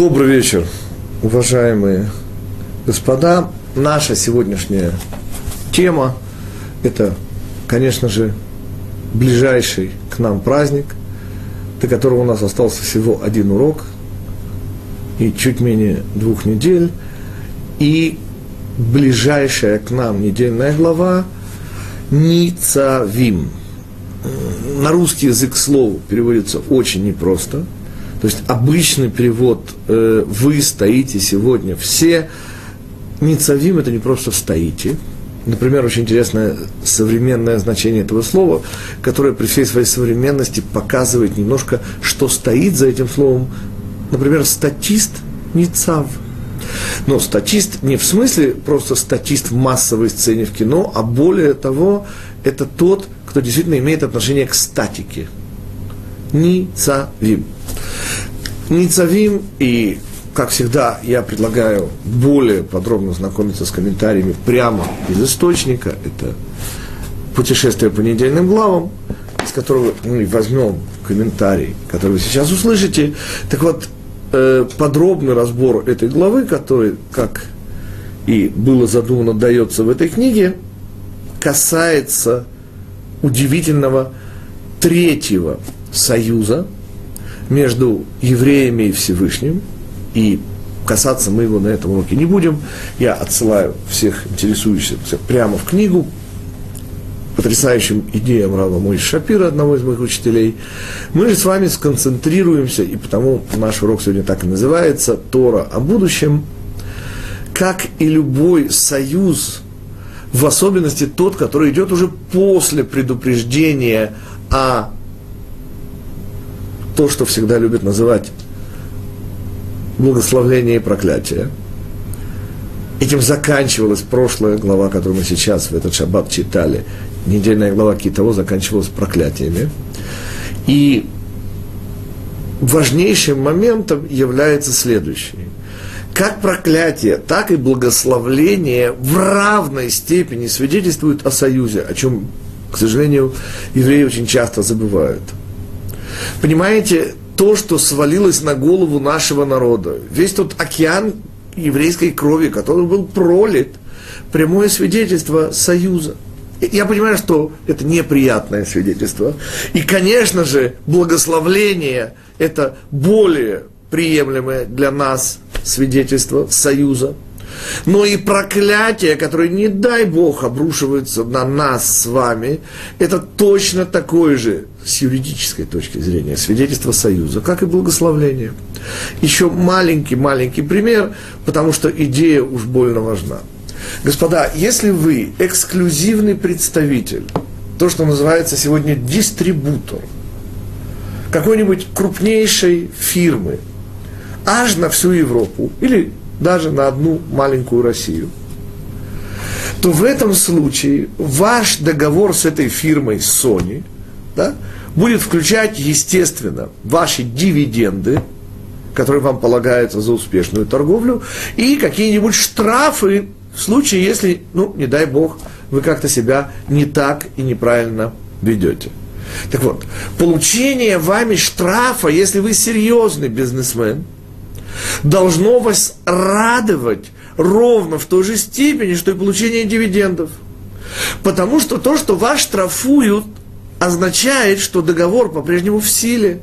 Добрый вечер, уважаемые господа. Наша сегодняшняя тема – это, конечно же, ближайший к нам праздник, до которого у нас остался всего один урок и чуть менее двух недель. И ближайшая к нам недельная глава Ницавим. На русский язык слово переводится очень непросто. То есть обычный перевод э, «вы стоите сегодня все» Ницавим – это не просто «стоите», Например, очень интересное современное значение этого слова, которое при всей своей современности показывает немножко, что стоит за этим словом. Например, статист Ницав. Но статист не в смысле просто статист в массовой сцене в кино, а более того, это тот, кто действительно имеет отношение к статике. Ницавим. Ницавим и как всегда, я предлагаю более подробно знакомиться с комментариями прямо из источника. Это путешествие по недельным главам, из которого мы возьмем комментарий, который вы сейчас услышите. Так вот, э, подробный разбор этой главы, который, как и было задумано, дается в этой книге, касается удивительного третьего союза между евреями и Всевышним – и касаться мы его на этом уроке не будем. Я отсылаю всех интересующихся прямо в книгу, потрясающим идеям Рава Мойши Шапира, одного из моих учителей. Мы же с вами сконцентрируемся, и потому наш урок сегодня так и называется, Тора о будущем. Как и любой союз, в особенности тот, который идет уже после предупреждения о то, что всегда любят называть благословление и проклятие. Этим заканчивалась прошлая глава, которую мы сейчас в этот шаббат читали. Недельная глава Китово заканчивалась проклятиями. И важнейшим моментом является следующий. Как проклятие, так и благословление в равной степени свидетельствуют о союзе, о чем, к сожалению, евреи очень часто забывают. Понимаете, то, что свалилось на голову нашего народа, весь тот океан еврейской крови, который был пролит, прямое свидетельство союза. Я понимаю, что это неприятное свидетельство. И, конечно же, благословление – это более приемлемое для нас свидетельство союза – но и проклятие, которое, не дай Бог, обрушивается на нас с вами, это точно такое же, с юридической точки зрения, свидетельство союза, как и благословление. Еще маленький-маленький пример, потому что идея уж больно важна. Господа, если вы эксклюзивный представитель, то, что называется сегодня дистрибутор, какой-нибудь крупнейшей фирмы, аж на всю Европу, или даже на одну маленькую Россию, то в этом случае ваш договор с этой фирмой Sony да, будет включать, естественно, ваши дивиденды, которые вам полагаются за успешную торговлю, и какие-нибудь штрафы в случае, если, ну, не дай бог, вы как-то себя не так и неправильно ведете. Так вот, получение вами штрафа, если вы серьезный бизнесмен – должно вас радовать ровно в той же степени, что и получение дивидендов. Потому что то, что вас штрафуют, означает, что договор по-прежнему в силе.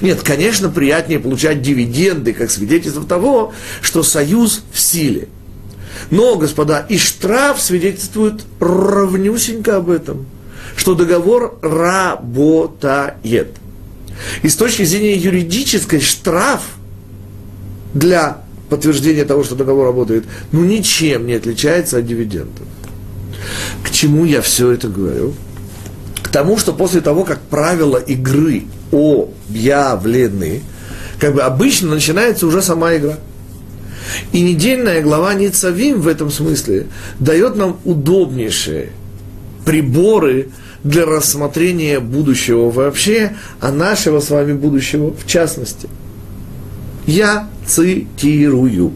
Нет, конечно, приятнее получать дивиденды, как свидетельство того, что союз в силе. Но, господа, и штраф свидетельствует равнюсенько об этом, что договор работает. И с точки зрения юридической штраф для подтверждения того, что договор работает, ну ничем не отличается от дивидендов. К чему я все это говорю? Тому, что после того, как правила игры объявлены, как бы обычно начинается уже сама игра. И недельная глава Ницавим в этом смысле дает нам удобнейшие приборы для рассмотрения будущего вообще, а нашего с вами будущего в частности. Я цитирую.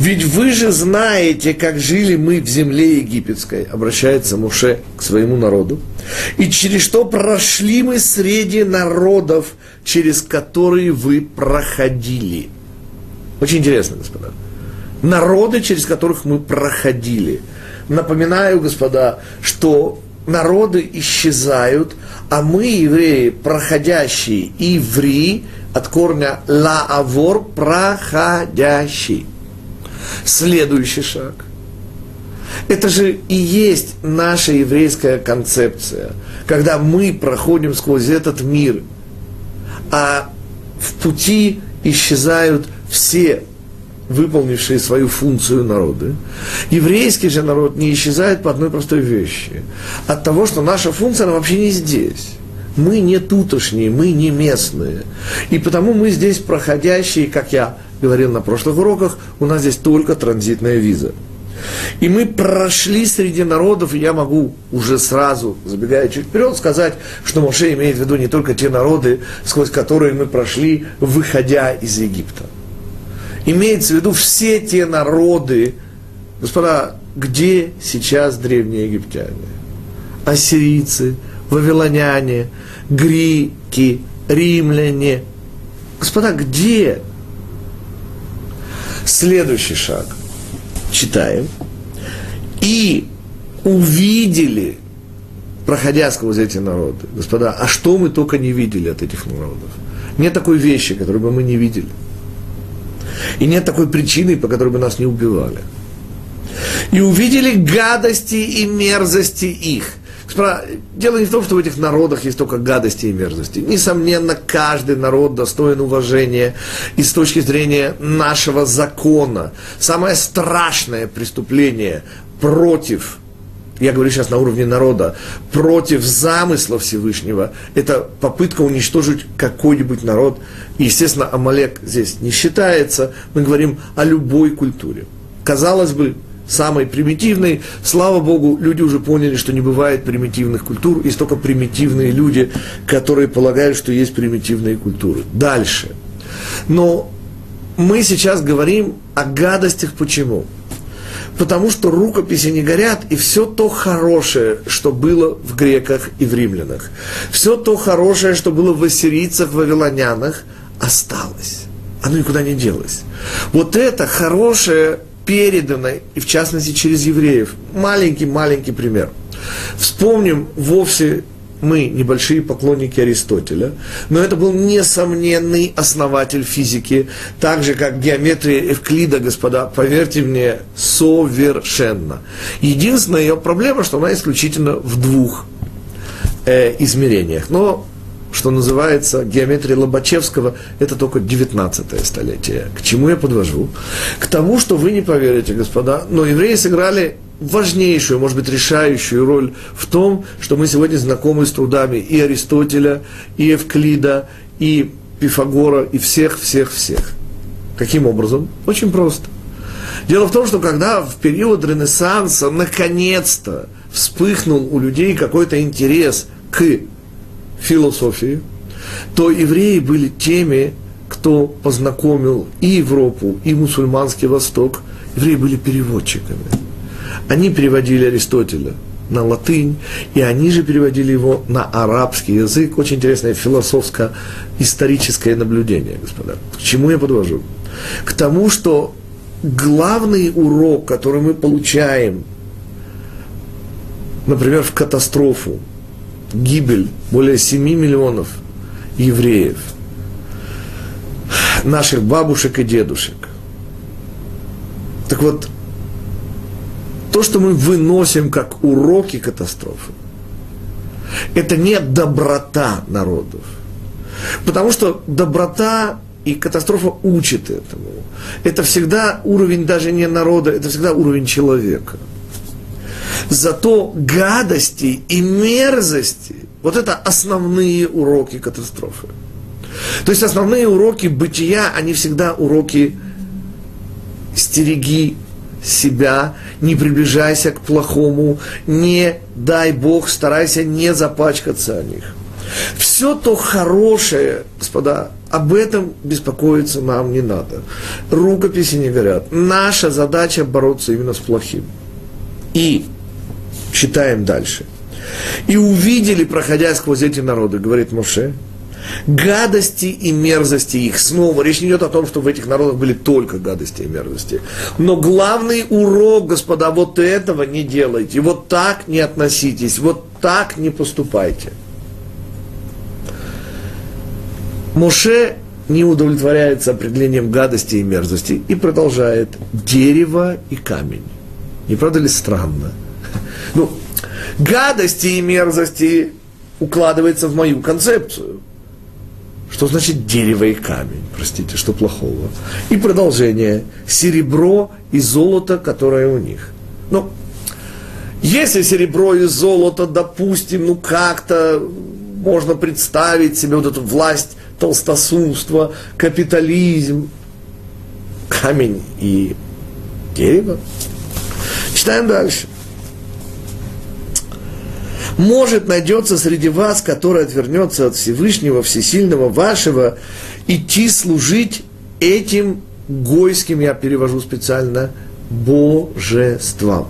Ведь вы же знаете, как жили мы в земле египетской, обращается Муше к своему народу, и через что прошли мы среди народов, через которые вы проходили. Очень интересно, господа. Народы, через которых мы проходили. Напоминаю, господа, что народы исчезают, а мы, евреи, проходящие, иври, от корня лаавор, проходящий. Следующий шаг. Это же и есть наша еврейская концепция, когда мы проходим сквозь этот мир, а в пути исчезают все выполнившие свою функцию народы. Еврейский же народ не исчезает по одной простой вещи. От того, что наша функция, она вообще не здесь. Мы не тутошние, мы не местные. И потому мы здесь проходящие, как я говорил на прошлых уроках, у нас здесь только транзитная виза. И мы прошли среди народов, и я могу уже сразу, забегая чуть вперед, сказать, что Моше имеет в виду не только те народы, сквозь которые мы прошли, выходя из Египта. Имеется в виду все те народы, господа, где сейчас древние египтяне? Ассирийцы, вавилоняне, греки, римляне. Господа, где? Следующий шаг. Читаем. И увидели, проходя сквозь эти народы. Господа, а что мы только не видели от этих народов? Нет такой вещи, которую бы мы не видели. И нет такой причины, по которой бы нас не убивали. И увидели гадости и мерзости их. Дело не в том, что в этих народах есть только гадости и мерзости. Несомненно, каждый народ достоин уважения и с точки зрения нашего закона. Самое страшное преступление против я говорю сейчас на уровне народа, против замысла Всевышнего, это попытка уничтожить какой-нибудь народ. И, естественно, Амалек здесь не считается. Мы говорим о любой культуре. Казалось бы, самой примитивной. Слава Богу, люди уже поняли, что не бывает примитивных культур, есть только примитивные люди, которые полагают, что есть примитивные культуры. Дальше. Но мы сейчас говорим о гадостях почему? потому что рукописи не горят, и все то хорошее, что было в греках и в римлянах, все то хорошее, что было в ассирийцах, вавилонянах, осталось. Оно никуда не делось. Вот это хорошее передано, и в частности через евреев. Маленький-маленький пример. Вспомним вовсе мы небольшие поклонники Аристотеля, но это был несомненный основатель физики, так же, как геометрия Эвклида, господа, поверьте мне, совершенно. Единственная ее проблема, что она исключительно в двух э, измерениях. Но что называется геометрия Лобачевского, это только 19 столетие. К чему я подвожу? К тому, что вы не поверите, господа, но евреи сыграли важнейшую, может быть, решающую роль в том, что мы сегодня знакомы с трудами и Аристотеля, и Евклида, и Пифагора, и всех-всех-всех. Каким образом? Очень просто. Дело в том, что когда в период Ренессанса наконец-то вспыхнул у людей какой-то интерес к философии, то евреи были теми, кто познакомил и Европу, и мусульманский Восток. Евреи были переводчиками. Они переводили Аристотеля на латынь, и они же переводили его на арабский язык. Очень интересное философско-историческое наблюдение, господа. К чему я подвожу? К тому, что главный урок, который мы получаем, например, в катастрофу, гибель более 7 миллионов евреев, наших бабушек и дедушек. Так вот, то, что мы выносим как уроки катастрофы, это не доброта народов. Потому что доброта и катастрофа учит этому. Это всегда уровень даже не народа, это всегда уровень человека. Зато гадости и мерзости, вот это основные уроки катастрофы. То есть основные уроки бытия, они всегда уроки стереги себя, не приближайся к плохому, не дай Бог, старайся не запачкаться о них. Все то хорошее, господа, об этом беспокоиться нам не надо. Рукописи не горят. Наша задача бороться именно с плохим. И читаем дальше. И увидели, проходя сквозь эти народы, говорит Моше, гадости и мерзости их. Снова речь не идет о том, что в этих народах были только гадости и мерзости. Но главный урок, господа, вот этого не делайте, вот так не относитесь, вот так не поступайте. Моше не удовлетворяется определением гадости и мерзости и продолжает дерево и камень. Не правда ли странно? Ну, гадости и мерзости укладывается в мою концепцию. Что значит дерево и камень? Простите, что плохого? И продолжение. Серебро и золото, которое у них. Ну, если серебро и золото, допустим, ну как-то можно представить себе вот эту власть толстосумства, капитализм, камень и дерево. Читаем дальше. Может найдется среди вас, который отвернется от Всевышнего, Всесильного вашего, идти служить этим гойским, я перевожу специально, божествам.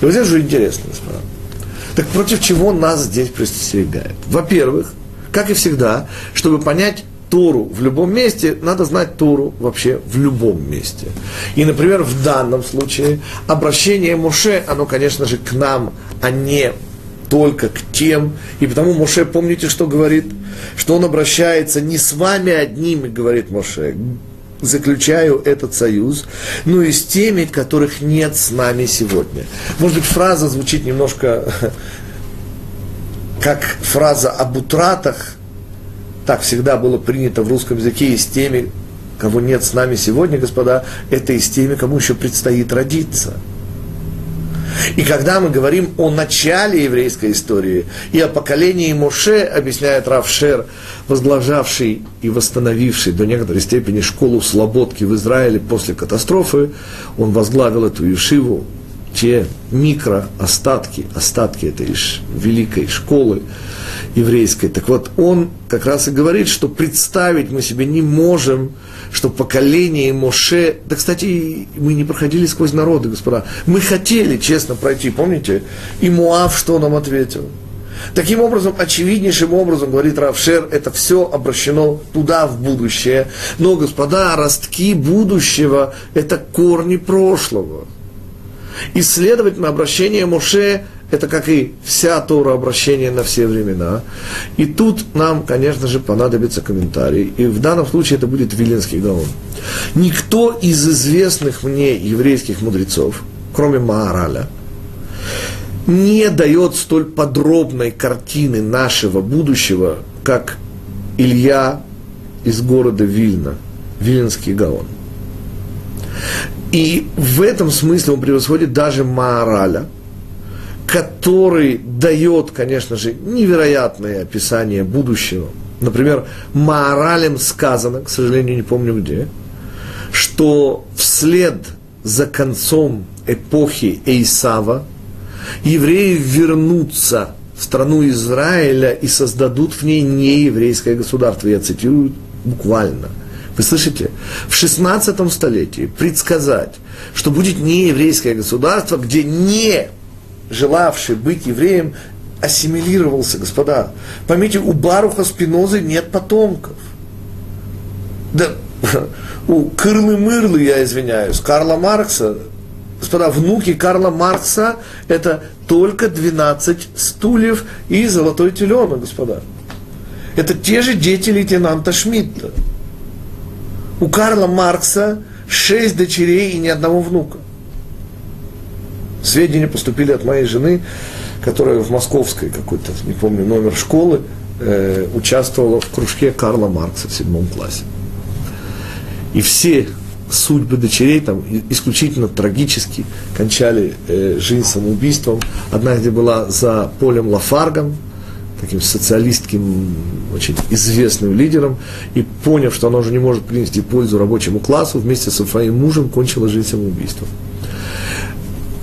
И вот здесь уже интересно, господа. Так против чего нас здесь предостерегает? Во-первых, как и всегда, чтобы понять Тору в любом месте, надо знать Тору вообще в любом месте. И, например, в данном случае обращение Моше, оно, конечно же, к нам, а не только к тем. И потому Моше, помните, что говорит? Что он обращается не с вами одними, говорит Моше, заключаю этот союз, но и с теми, которых нет с нами сегодня. Может быть, фраза звучит немножко как фраза об утратах, так всегда было принято в русском языке, и с теми, кого нет с нами сегодня, господа, это и с теми, кому еще предстоит родиться. И когда мы говорим о начале еврейской истории и о поколении Моше, объясняет Равшер, возглавлявший и восстановивший до некоторой степени школу слободки в Израиле после катастрофы, он возглавил эту Ешиву, те микроостатки, остатки этой великой школы еврейской. Так вот, он как раз и говорит, что представить мы себе не можем, что поколение Моше, да, кстати, мы не проходили сквозь народы, господа, мы хотели честно пройти, помните? И Муав что нам ответил? Таким образом, очевиднейшим образом, говорит Равшер, это все обращено туда, в будущее. Но, господа, ростки будущего – это корни прошлого. И, следовательно, обращение Моше – это как и вся Тора обращение на все времена. И тут нам, конечно же, понадобится комментарий. И в данном случае это будет Виленский Гаон. Никто из известных мне еврейских мудрецов, кроме Маараля, не дает столь подробной картины нашего будущего, как Илья из города Вильна, Виленский Гаон. И в этом смысле он превосходит даже Маораля, который дает, конечно же, невероятное описание будущего. Например, Маоралем сказано, к сожалению, не помню где, что вслед за концом эпохи Эйсава евреи вернутся в страну Израиля и создадут в ней нееврейское государство. Я цитирую буквально – вы слышите? В 16 столетии предсказать, что будет не еврейское государство, где не желавший быть евреем ассимилировался, господа. Поймите, у Баруха Спинозы нет потомков. Да, у Кырлы-Мырлы, я извиняюсь, Карла Маркса, господа, внуки Карла Маркса – это только 12 стульев и золотой теленок, господа. Это те же дети лейтенанта Шмидта. У Карла Маркса шесть дочерей и ни одного внука. Сведения поступили от моей жены, которая в московской какой-то, не помню, номер школы, э, участвовала в кружке Карла Маркса в седьмом классе. И все судьбы дочерей там исключительно трагически кончали э, жизнь самоубийством. Одна где была за полем Лафаргом, таким социалистским, очень известным лидером, и поняв, что она уже не может принести пользу рабочему классу, вместе со своим мужем кончила жизнь самоубийством.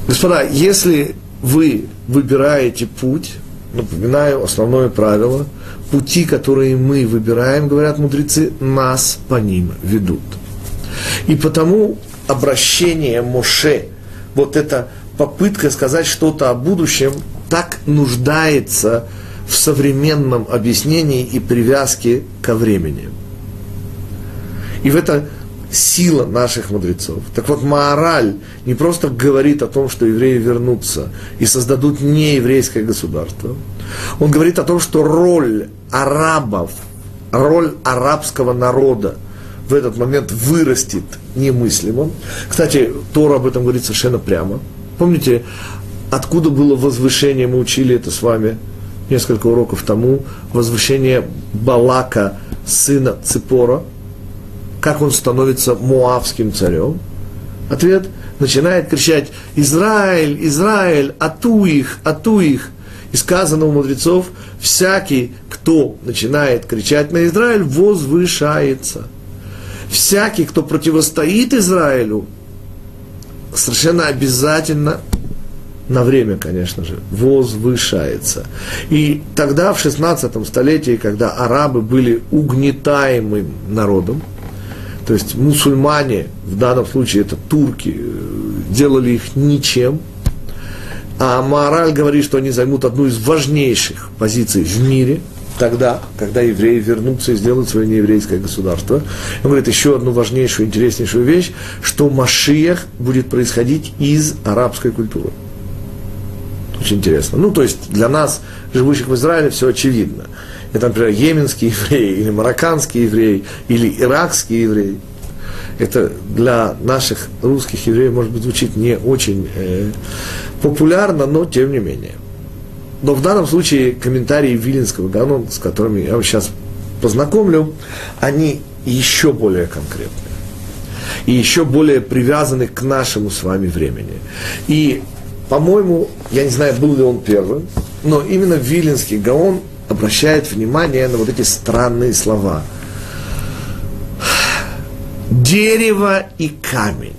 Господа, если вы выбираете путь, напоминаю основное правило, пути, которые мы выбираем, говорят мудрецы, нас по ним ведут. И потому обращение Моше, вот эта попытка сказать что-то о будущем, так нуждается в современном объяснении и привязке ко времени. И в это сила наших мудрецов. Так вот, Маораль не просто говорит о том, что евреи вернутся и создадут нееврейское государство. Он говорит о том, что роль арабов, роль арабского народа в этот момент вырастет немыслимым. Кстати, Тора об этом говорит совершенно прямо. Помните, откуда было возвышение, мы учили это с вами несколько уроков тому, возвышение Балака, сына Ципора, как он становится муавским царем? Ответ – начинает кричать «Израиль, Израиль, ату их, ату их!» И сказано у мудрецов, всякий, кто начинает кричать на Израиль, возвышается. Всякий, кто противостоит Израилю, совершенно обязательно на время, конечно же, возвышается. И тогда, в 16 столетии, когда арабы были угнетаемым народом, то есть мусульмане, в данном случае это турки, э, делали их ничем, а мораль говорит, что они займут одну из важнейших позиций в мире, тогда, когда евреи вернутся и сделают свое нееврейское государство. Он говорит еще одну важнейшую, интереснейшую вещь, что Машиях будет происходить из арабской культуры. Очень интересно. Ну, то есть для нас, живущих в Израиле, все очевидно. Это, например, йеменский еврей, или марокканский еврей, или иракский еврей. Это для наших русских евреев, может быть, звучит не очень э, популярно, но тем не менее. Но в данном случае комментарии Вилинского Гаона, с которыми я вас сейчас познакомлю, они еще более конкретные и еще более привязаны к нашему с вами времени. И по-моему, я не знаю, был ли он первым, но именно Виленский Гаон обращает внимание на вот эти странные слова. Дерево и камень.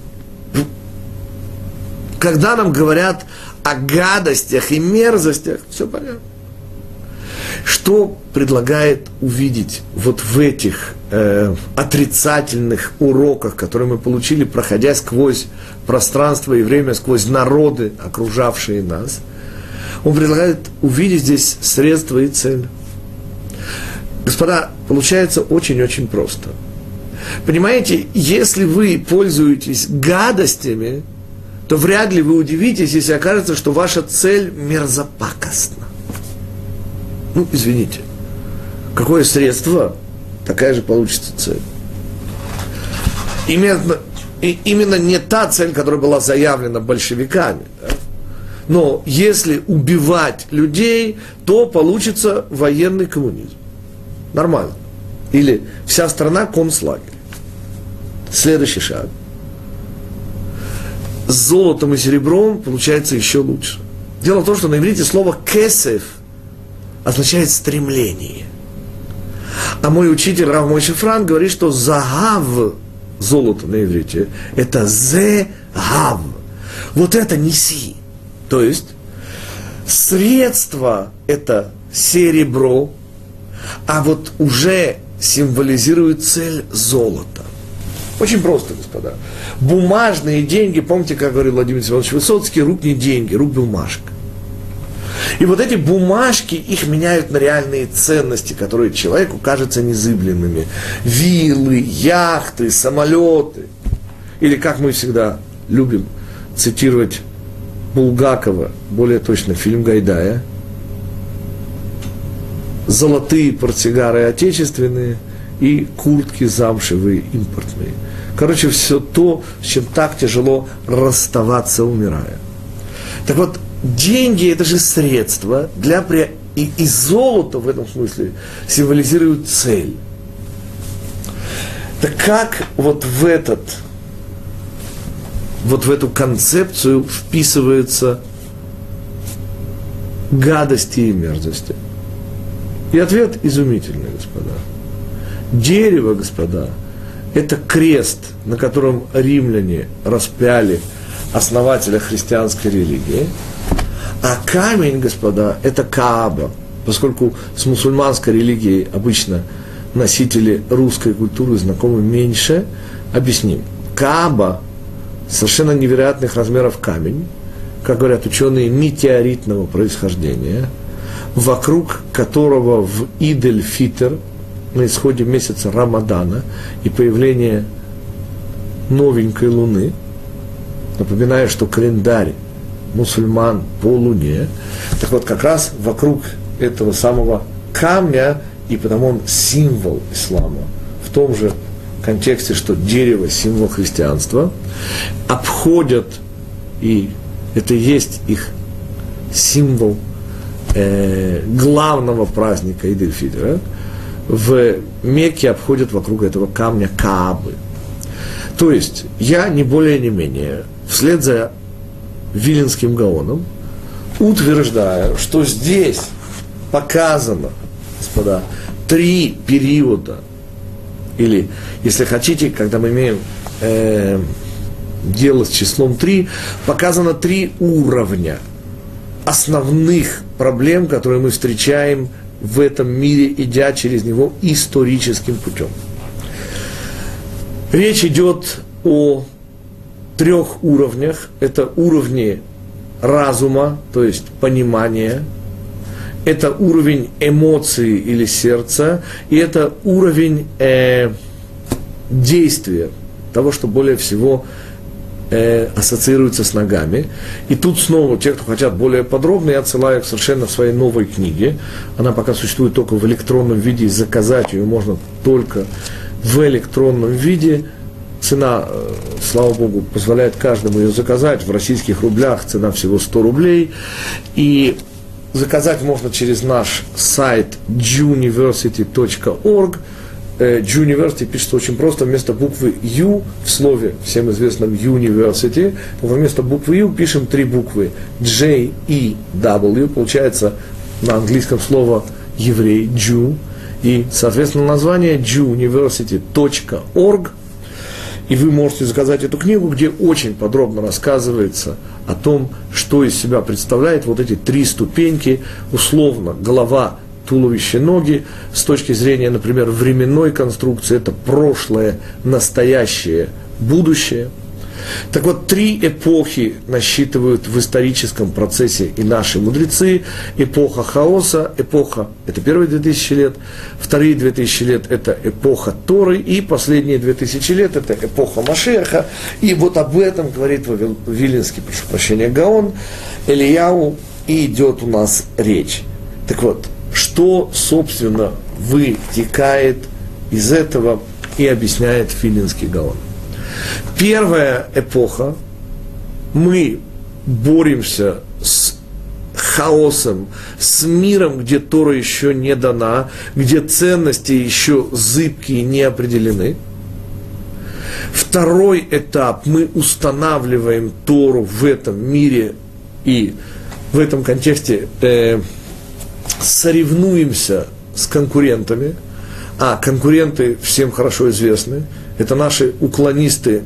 Когда нам говорят о гадостях и мерзостях, все понятно. Что предлагает увидеть вот в этих э, отрицательных уроках, которые мы получили, проходя сквозь пространство и время, сквозь народы, окружавшие нас? Он предлагает увидеть здесь средства и цель. Господа, получается очень-очень просто. Понимаете, если вы пользуетесь гадостями, то вряд ли вы удивитесь, если окажется, что ваша цель мерзопакостна. Ну, извините. Какое средство, такая же получится цель. Именно, и, именно не та цель, которая была заявлена большевиками. Да? Но если убивать людей, то получится военный коммунизм. Нормально. Или вся страна концлагерь. Следующий шаг. С золотом и серебром получается еще лучше. Дело в том, что на иврите слово «кесев» означает стремление. А мой учитель Рав Мой Шифран говорит, что загав, золото на иврите, это зе гав. Вот это неси. То есть средство это серебро, а вот уже символизирует цель золота. Очень просто, господа. Бумажные деньги, помните, как говорил Владимир Семенович Высоцкий, рук не деньги, рук бумажка. И вот эти бумажки, их меняют на реальные ценности, которые человеку кажутся незыблемыми. Виллы, яхты, самолеты. Или, как мы всегда любим цитировать Булгакова, более точно фильм Гайдая, золотые портсигары отечественные и куртки замшевые импортные. Короче, все то, с чем так тяжело расставаться, умирая. Так вот, деньги это же средство для при... и, и золото в этом смысле символизирует цель. Так как вот в этот вот в эту концепцию вписываются гадости и мерзости? И ответ изумительный, господа. Дерево, господа, это крест, на котором римляне распяли основателя христианской религии. А камень, господа, это Кааба, поскольку с мусульманской религией обычно носители русской культуры знакомы меньше, объясним. Кааба совершенно невероятных размеров камень, как говорят ученые, метеоритного происхождения, вокруг которого в Идель-Фитер, на исходе месяца Рамадана и появления новенькой луны, напоминаю, что календарь мусульман по луне, так вот как раз вокруг этого самого камня, и потому он символ ислама, в том же контексте, что дерево – символ христианства, обходят, и это есть их символ э, главного праздника Идельфидера, в Мекке обходят вокруг этого камня Каабы. То есть, я не более не менее, вслед за Виленским Гаоном, утверждаю, что здесь показано, господа, три периода, или, если хотите, когда мы имеем э, дело с числом три, показано три уровня основных проблем, которые мы встречаем в этом мире, идя через него историческим путем. Речь идет о трех уровнях. Это уровни разума, то есть понимания, это уровень эмоций или сердца, и это уровень э, действия, того, что более всего э, ассоциируется с ногами. И тут снова те, кто хотят более подробно, я отсылаю их совершенно в своей новой книге. Она пока существует только в электронном виде, и заказать ее можно только в электронном виде. Цена, э, слава богу, позволяет каждому ее заказать. В российских рублях цена всего 100 рублей. И заказать можно через наш сайт juniversity.org. University пишется очень просто, вместо буквы U в слове, всем известном University, вместо буквы U пишем три буквы J, E, W, получается на английском слово еврей, Jew, и, соответственно, название juniversity.org, и вы можете заказать эту книгу, где очень подробно рассказывается о том, что из себя представляет вот эти три ступеньки, условно, голова, туловище, ноги, с точки зрения, например, временной конструкции, это прошлое, настоящее, будущее. Так вот, три эпохи насчитывают в историческом процессе и наши мудрецы. Эпоха хаоса, эпоха, это первые 2000 лет, вторые 2000 лет – это эпоха Торы, и последние 2000 лет – это эпоха Машеха. И вот об этом говорит Вилинский, прошу прощения, Гаон, Элияу, и идет у нас речь. Так вот, что, собственно, вытекает из этого и объясняет Филинский Гаон. Первая эпоха, мы боремся с хаосом, с миром, где Тора еще не дана, где ценности еще зыбкие, не определены. Второй этап, мы устанавливаем Тору в этом мире и в этом контексте э, соревнуемся с конкурентами, а конкуренты всем хорошо известны, это наши уклонисты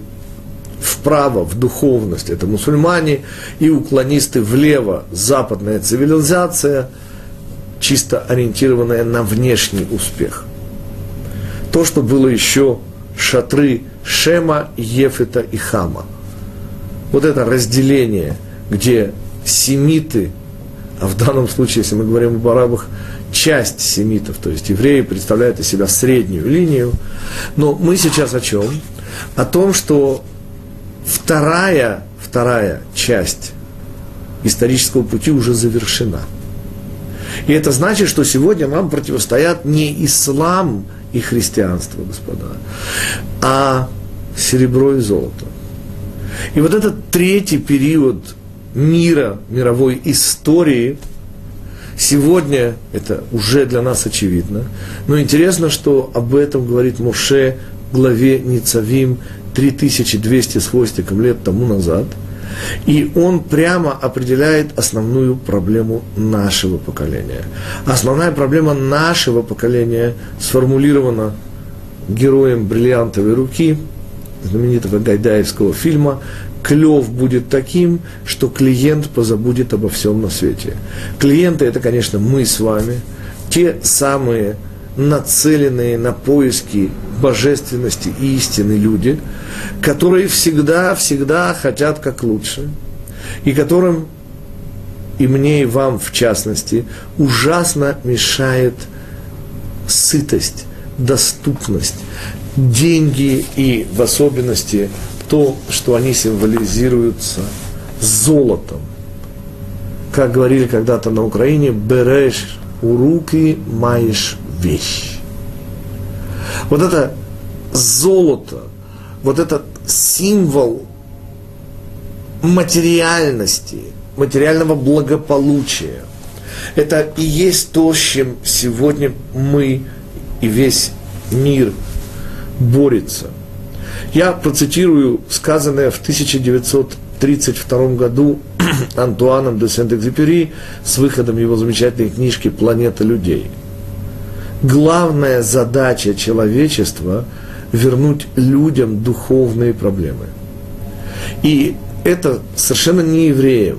вправо, в духовность, это мусульмане, и уклонисты влево, западная цивилизация, чисто ориентированная на внешний успех. То, что было еще шатры Шема, Ефета и Хама. Вот это разделение, где семиты а в данном случае, если мы говорим об арабах, часть семитов, то есть евреи представляют из себя среднюю линию. Но мы сейчас о чем? О том, что вторая, вторая часть исторического пути уже завершена. И это значит, что сегодня нам противостоят не ислам и христианство, господа, а серебро и золото. И вот этот третий период мира, мировой истории, сегодня это уже для нас очевидно. Но интересно, что об этом говорит Моше в главе Ницавим 3200 с хвостиком лет тому назад. И он прямо определяет основную проблему нашего поколения. Основная проблема нашего поколения сформулирована героем бриллиантовой руки, знаменитого гайдаевского фильма клев будет таким, что клиент позабудет обо всем на свете. Клиенты это, конечно, мы с вами, те самые нацеленные на поиски божественности и истины люди, которые всегда-всегда хотят как лучше, и которым и мне, и вам в частности, ужасно мешает сытость, доступность, деньги и в особенности то, что они символизируются золотом. Как говорили когда-то на Украине, берешь у руки, маешь вещь. Вот это золото, вот этот символ материальности, материального благополучия. Это и есть то, с чем сегодня мы и весь мир борется. Я процитирую сказанное в 1932 году Антуаном де Сент-Экзюпери с выходом его замечательной книжки «Планета людей». Главная задача человечества – вернуть людям духовные проблемы. И это совершенно не евреям,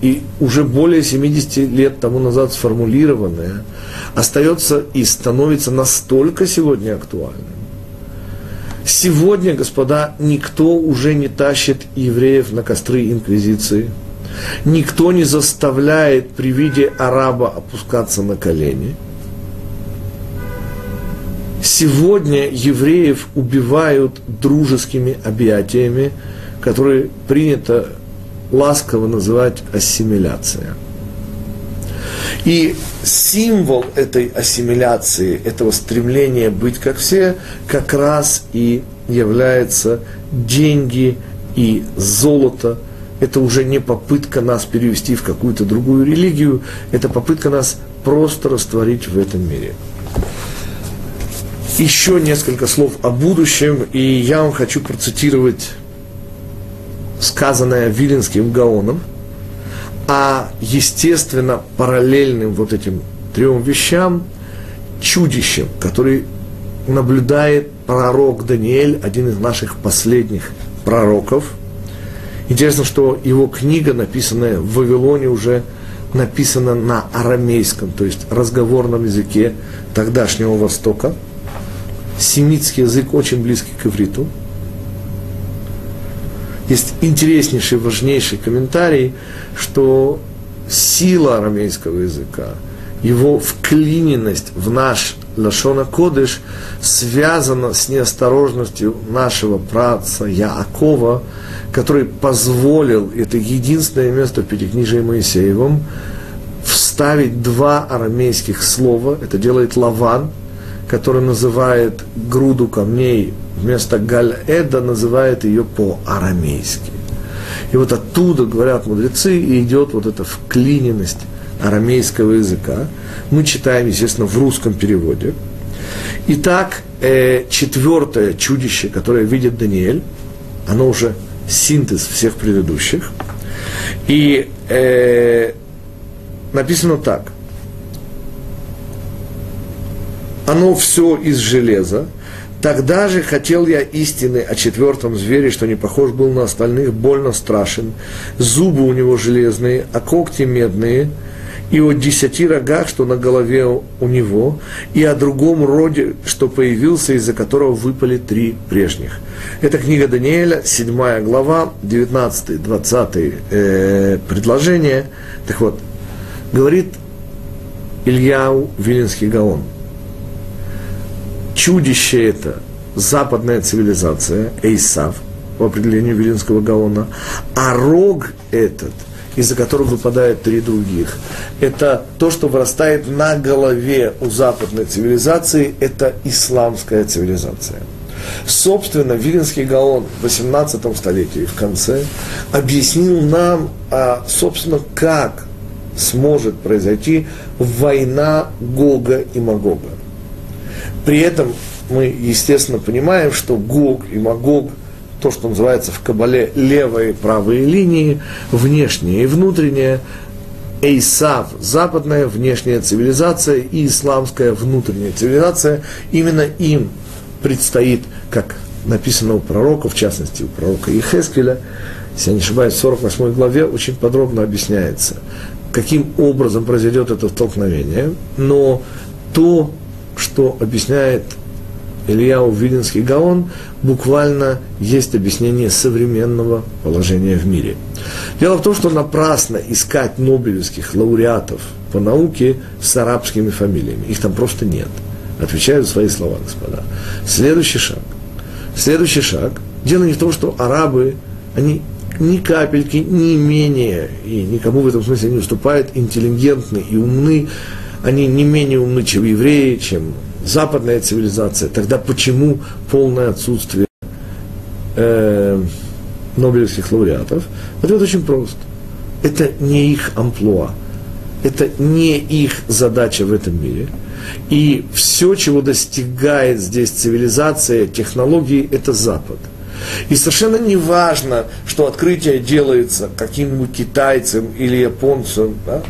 и уже более 70 лет тому назад сформулированное, остается и становится настолько сегодня актуальным. Сегодня, господа, никто уже не тащит евреев на костры инквизиции. Никто не заставляет при виде араба опускаться на колени. Сегодня евреев убивают дружескими объятиями, которые принято ласково называть ассимиляция. И символ этой ассимиляции, этого стремления быть как все, как раз и является деньги и золото. Это уже не попытка нас перевести в какую-то другую религию, это попытка нас просто растворить в этом мире. Еще несколько слов о будущем, и я вам хочу процитировать сказанное Виленским Гаоном, а естественно параллельным вот этим трем вещам чудищем, который наблюдает пророк Даниэль, один из наших последних пророков. Интересно, что его книга, написанная в Вавилоне, уже написана на арамейском, то есть разговорном языке тогдашнего Востока. Семитский язык очень близкий к ивриту – есть интереснейший, важнейший комментарий, что сила арамейского языка, его вклиненность в наш Лашона Кодыш связана с неосторожностью нашего праца Яакова, который позволил, это единственное место в Пятикнижии Моисеевом, вставить два арамейских слова, это делает Лаван, который называет груду камней вместо Галь-Эда называет ее по-арамейски. И вот оттуда, говорят мудрецы, и идет вот эта вклиненность арамейского языка. Мы читаем, естественно, в русском переводе. Итак, э, четвертое чудище, которое видит Даниэль, оно уже синтез всех предыдущих. И э, написано так. Оно все из железа, Тогда же хотел я истины о четвертом звере, что не похож был на остальных, больно страшен. Зубы у него железные, а когти медные, и о десяти рогах, что на голове у него, и о другом роде, что появился, из-за которого выпали три прежних. Это книга Даниэля, 7 глава, 19-20 э, предложение. Так вот, говорит Ильяу Вилинский Гаон – чудище это западная цивилизация, Эйсав, по определению Вилинского Гаона, а рог этот, из-за которого выпадают три других, это то, что вырастает на голове у западной цивилизации, это исламская цивилизация. Собственно, Вилинский Гаон в 18 столетии, в конце, объяснил нам, а, собственно, как сможет произойти война Гога и Магога. При этом мы, естественно, понимаем, что Гог и Магог, то, что называется в Кабале левые и правые линии, внешние и внутренние, Эйсав – западная внешняя цивилизация и исламская внутренняя цивилизация. Именно им предстоит, как написано у пророка, в частности у пророка Ехескеля, если я не ошибаюсь, в 48 главе очень подробно объясняется, каким образом произойдет это столкновение. Но то, что объясняет Ильяу Вилинский Гаон буквально есть объяснение современного положения в мире. Дело в том, что напрасно искать нобелевских лауреатов по науке с арабскими фамилиями. Их там просто нет. Отвечаю за свои слова, господа. Следующий шаг. Следующий шаг. Дело не в том, что арабы, они ни капельки, не менее, и никому в этом смысле не уступают, интеллигентны и умны, они не менее умны, чем евреи, чем западная цивилизация. Тогда почему полное отсутствие э, нобелевских лауреатов? Ответ очень прост. Это не их амплуа. Это не их задача в этом мире. И все, чего достигает здесь цивилизация, технологии, это Запад – и совершенно не важно, что открытие делается каким-нибудь китайцем или японцем. Да?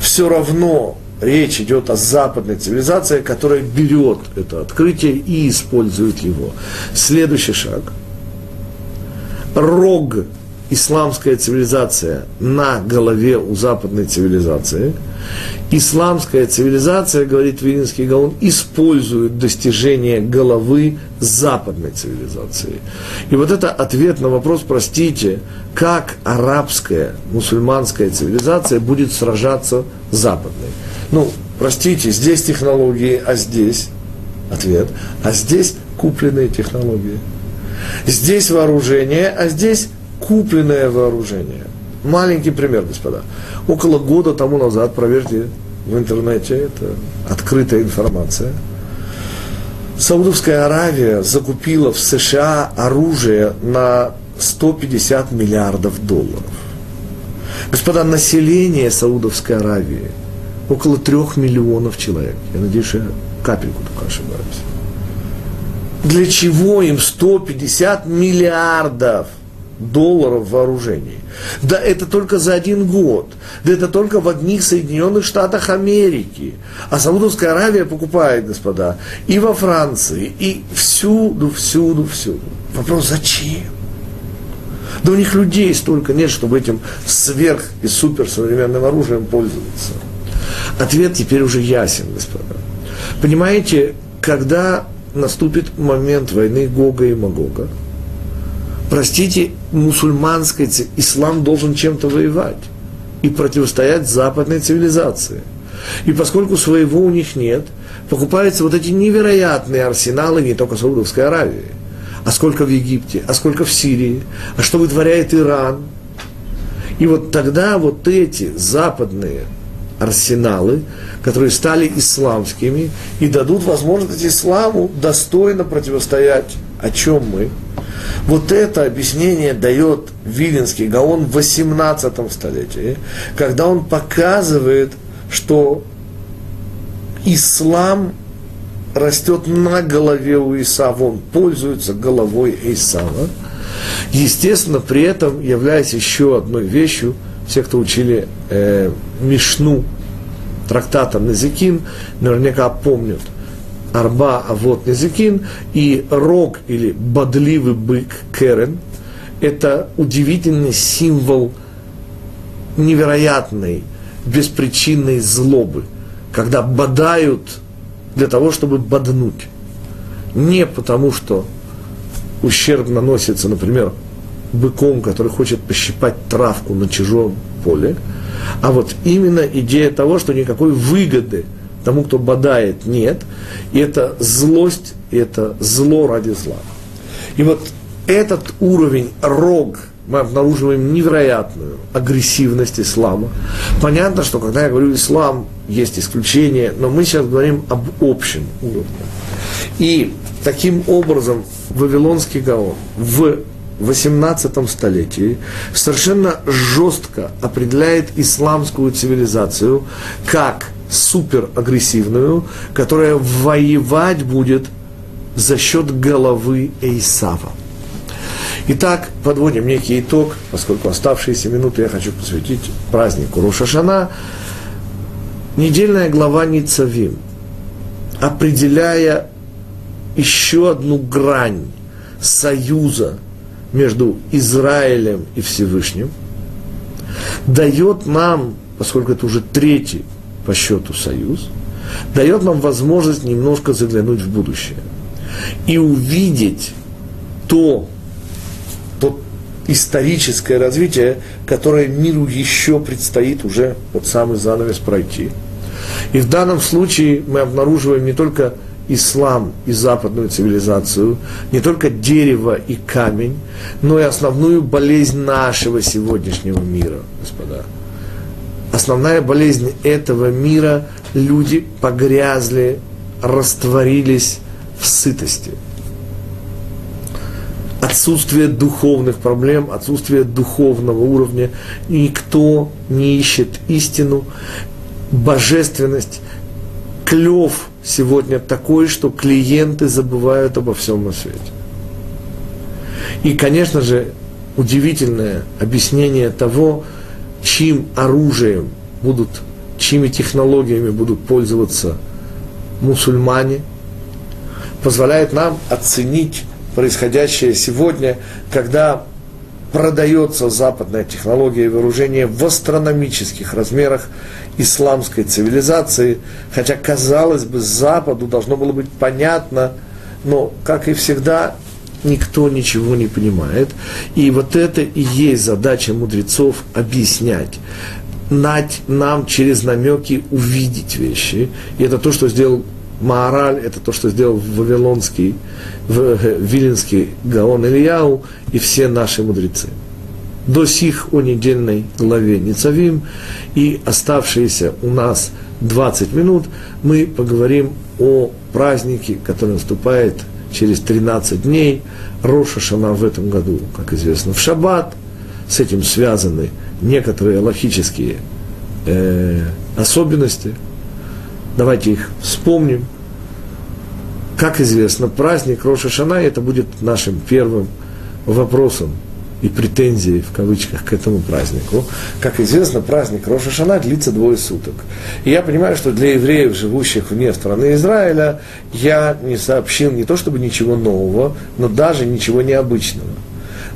Все равно речь идет о западной цивилизации, которая берет это открытие и использует его. Следующий шаг. Рог исламская цивилизация на голове у западной цивилизации. Исламская цивилизация, говорит Вилинский Гаон, использует достижение головы западной цивилизации. И вот это ответ на вопрос, простите, как арабская, мусульманская цивилизация будет сражаться с западной. Ну, простите, здесь технологии, а здесь ответ, а здесь купленные технологии. Здесь вооружение, а здесь купленное вооружение. Маленький пример, господа. Около года тому назад, проверьте в интернете, это открытая информация, Саудовская Аравия закупила в США оружие на 150 миллиардов долларов. Господа, население Саудовской Аравии около трех миллионов человек. Я надеюсь, я капельку только ошибаюсь. Для чего им 150 миллиардов – долларов вооружений. Да это только за один год. Да это только в одних Соединенных Штатах Америки. А Саудовская Аравия покупает, господа, и во Франции, и всюду, всюду, всюду. Вопрос, зачем? Да у них людей столько нет, чтобы этим сверх и суперсовременным оружием пользоваться. Ответ теперь уже ясен, господа. Понимаете, когда наступит момент войны Гога и Магога, простите, мусульманской ислам должен чем-то воевать и противостоять западной цивилизации. И поскольку своего у них нет, покупаются вот эти невероятные арсеналы не только Саудовской Аравии, а сколько в Египте, а сколько в Сирии, а что вытворяет Иран. И вот тогда вот эти западные арсеналы, которые стали исламскими и дадут возможность исламу достойно противостоять. О чем мы? Вот это объяснение дает Виленский Гаон в 18 столетии, когда он показывает, что ислам растет на голове у Исава, он пользуется головой Исава. Естественно, при этом являясь еще одной вещью, все, кто учили э, Мишну, трактатом Назикин, наверняка помнят – Арба Авод Незекин и рог или бодливый бык Керен – это удивительный символ невероятной, беспричинной злобы, когда бодают для того, чтобы боднуть. Не потому, что ущерб наносится, например, быком, который хочет пощипать травку на чужом поле, а вот именно идея того, что никакой выгоды – тому, кто бодает, нет. И это злость, и это зло ради зла. И вот этот уровень рог, мы обнаруживаем невероятную агрессивность ислама. Понятно, что когда я говорю ислам, есть исключения, но мы сейчас говорим об общем уровне. И таким образом Вавилонский Гаон в 18 столетии совершенно жестко определяет исламскую цивилизацию как суперагрессивную, которая воевать будет за счет головы Эйсава. Итак, подводим некий итог, поскольку оставшиеся минуты я хочу посвятить празднику Рошашана. Недельная глава Ницавим, определяя еще одну грань союза между Израилем и Всевышним, дает нам, поскольку это уже третий по счету союз, дает нам возможность немножко заглянуть в будущее. и увидеть то, то историческое развитие, которое миру еще предстоит уже вот самый занавес пройти. И в данном случае мы обнаруживаем не только ислам и западную цивилизацию, не только дерево и камень, но и основную болезнь нашего сегодняшнего мира, господа. Основная болезнь этого мира – люди погрязли, растворились в сытости. Отсутствие духовных проблем, отсутствие духовного уровня. Никто не ищет истину, божественность, клев сегодня такой, что клиенты забывают обо всем на свете. И, конечно же, удивительное объяснение того, чьим оружием будут, чьими технологиями будут пользоваться мусульмане, позволяет нам оценить происходящее сегодня, когда продается западная технология и вооружение в астрономических размерах исламской цивилизации, хотя, казалось бы, Западу должно было быть понятно, но, как и всегда, никто ничего не понимает. И вот это и есть задача мудрецов объяснять нам через намеки увидеть вещи. И это то, что сделал Маораль, это то, что сделал Вавилонский, Виленский Гаон Ильяу и все наши мудрецы. До сих о недельной главе Ницавим и оставшиеся у нас 20 минут мы поговорим о празднике, который наступает через 13 дней. Роша Шана в этом году, как известно, в Шаббат. С этим связаны некоторые логические э, особенности. Давайте их вспомним. Как известно, праздник Роша Шана, это будет нашим первым вопросом и претензией, в кавычках, к этому празднику. Как известно, праздник Роша Шана длится двое суток. И я понимаю, что для евреев, живущих вне страны Израиля, я не сообщил не то чтобы ничего нового, но даже ничего необычного.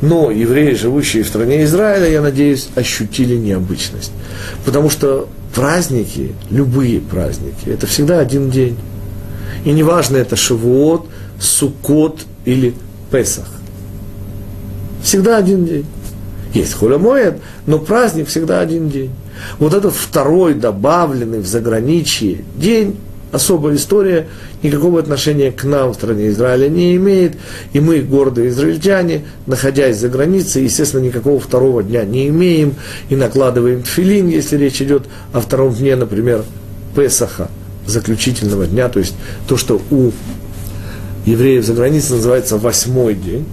Но евреи, живущие в стране Израиля, я надеюсь, ощутили необычность. Потому что праздники, любые праздники, это всегда один день. И неважно, это Шавуот, Сукот или Песах. Всегда один день. Есть Хулямоед, но праздник всегда один день. Вот этот второй, добавленный в заграничье день, особая история, никакого отношения к нам в стране Израиля не имеет. И мы, гордые израильтяне, находясь за границей, естественно, никакого второго дня не имеем и накладываем тфилин, если речь идет о втором дне, например, Песаха, заключительного дня, то есть то, что у евреев за границей называется восьмой день.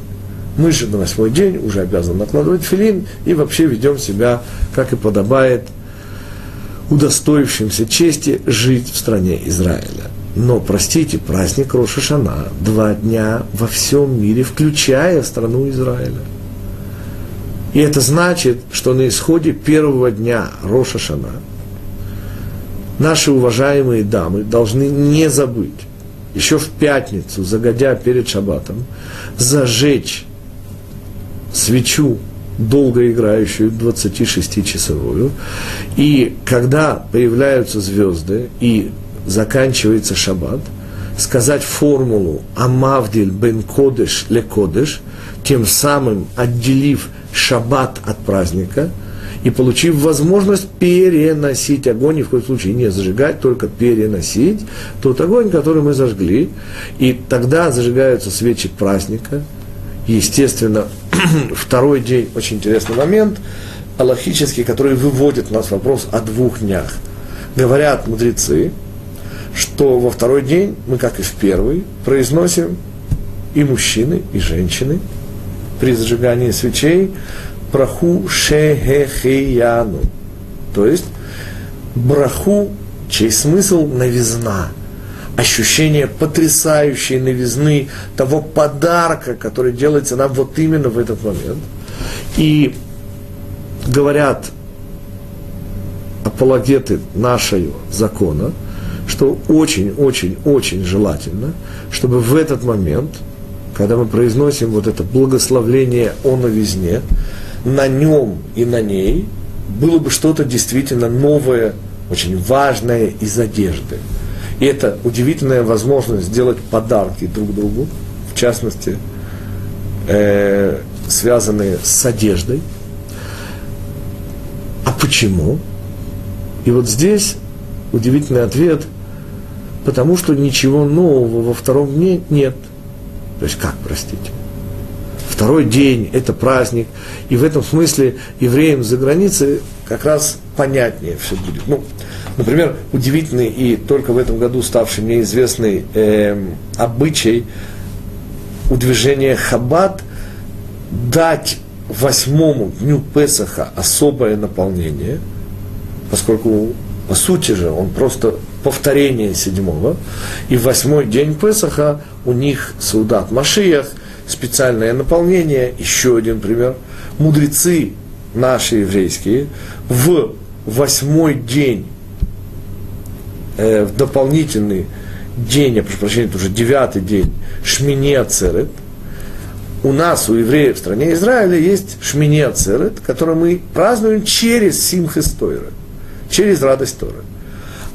Мы же на восьмой день уже обязаны накладывать филин и вообще ведем себя, как и подобает удостоившимся чести жить в стране Израиля. Но, простите, праздник Роша Шана два дня во всем мире, включая страну Израиля. И это значит, что на исходе первого дня Роша Шана наши уважаемые дамы должны не забыть, еще в пятницу, загодя перед шаббатом, зажечь свечу долго играющую, 26-часовую. И когда появляются звезды и заканчивается шаббат, сказать формулу «Амавдиль бен кодеш ле кодеш», тем самым отделив шаббат от праздника и получив возможность переносить огонь, ни в коем случае не зажигать, только переносить тот огонь, который мы зажгли. И тогда зажигаются свечи праздника. Естественно, второй день, очень интересный момент, аллахический, который выводит у нас вопрос о двух днях. Говорят мудрецы, что во второй день мы, как и в первый, произносим и мужчины, и женщины при зажигании свечей праху шехехияну. То есть браху, чей смысл новизна – ощущение потрясающей новизны того подарка, который делается нам вот именно в этот момент. И говорят апологеты нашего закона, что очень-очень-очень желательно, чтобы в этот момент, когда мы произносим вот это благословление о новизне, на нем и на ней было бы что-то действительно новое, очень важное из одежды – И это удивительная возможность сделать подарки друг другу, в частности, э, связанные с одеждой. А почему? И вот здесь удивительный ответ, потому что ничего нового во втором дне нет. То есть как, простите? Второй день – это праздник, и в этом смысле евреям за границей как раз понятнее все будет. Ну, например, удивительный и только в этом году ставший мне известный э, обычай у движения Хаббат дать восьмому дню Песаха особое наполнение, поскольку по сути же он просто повторение седьмого, и восьмой день Песаха у них Саудат Машиях, специальное наполнение, еще один пример, мудрецы наши еврейские в восьмой день, э, в дополнительный день, я прошу прощения, это уже девятый день, Шмини Ацерет, у нас, у евреев в стране Израиля, есть Шмини Ацерет, который мы празднуем через Симхес Тойра, через радость Тора.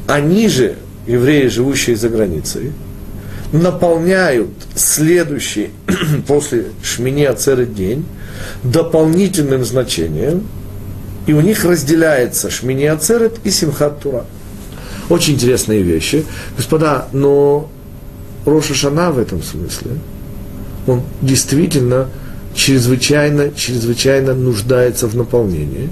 Они же, евреи, живущие за границей, наполняют следующий после Шмини Ацерет день дополнительным значением, и у них разделяется Шмини Ацерет и Симхат Тура. Очень интересные вещи. Господа, но Роша Шана в этом смысле, он действительно чрезвычайно, чрезвычайно нуждается в наполнении,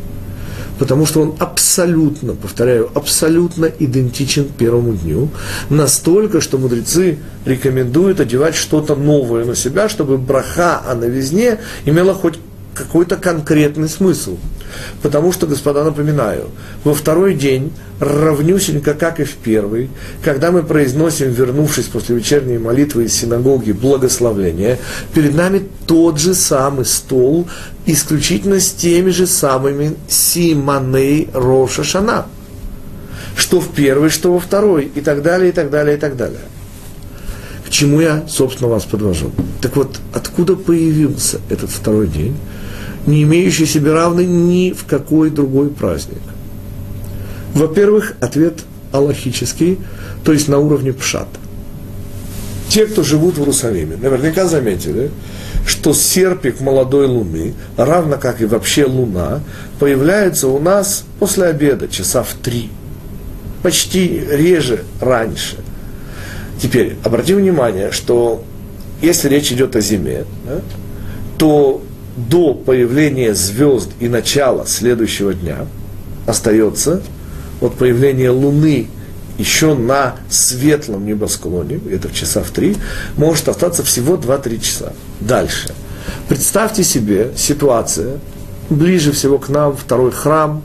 потому что он абсолютно, повторяю, абсолютно идентичен первому дню, настолько, что мудрецы рекомендуют одевать что-то новое на себя, чтобы браха о новизне имела хоть какой-то конкретный смысл. Потому что, господа, напоминаю, во второй день, равнюсенько, как и в первый, когда мы произносим, вернувшись после вечерней молитвы из синагоги, благословление, перед нами тот же самый стол, исключительно с теми же самыми симаней Роша Шана. Что в первый, что во второй, и так далее, и так далее, и так далее. К чему я, собственно, вас подвожу? Так вот, откуда появился этот второй день? Не имеющий себе равный ни в какой другой праздник. Во-первых, ответ аллахический, то есть на уровне пшат. Те, кто живут в Иерусалиме, наверняка заметили, что серпик молодой луны, равно как и вообще луна, появляется у нас после обеда, часа в три. Почти реже раньше. Теперь, обратим внимание, что если речь идет о зиме, да, то до появления звезд и начала следующего дня остается от появления Луны еще на светлом небосклоне, это в часа в три, может остаться всего 2-3 часа. Дальше. Представьте себе ситуация, ближе всего к нам второй храм,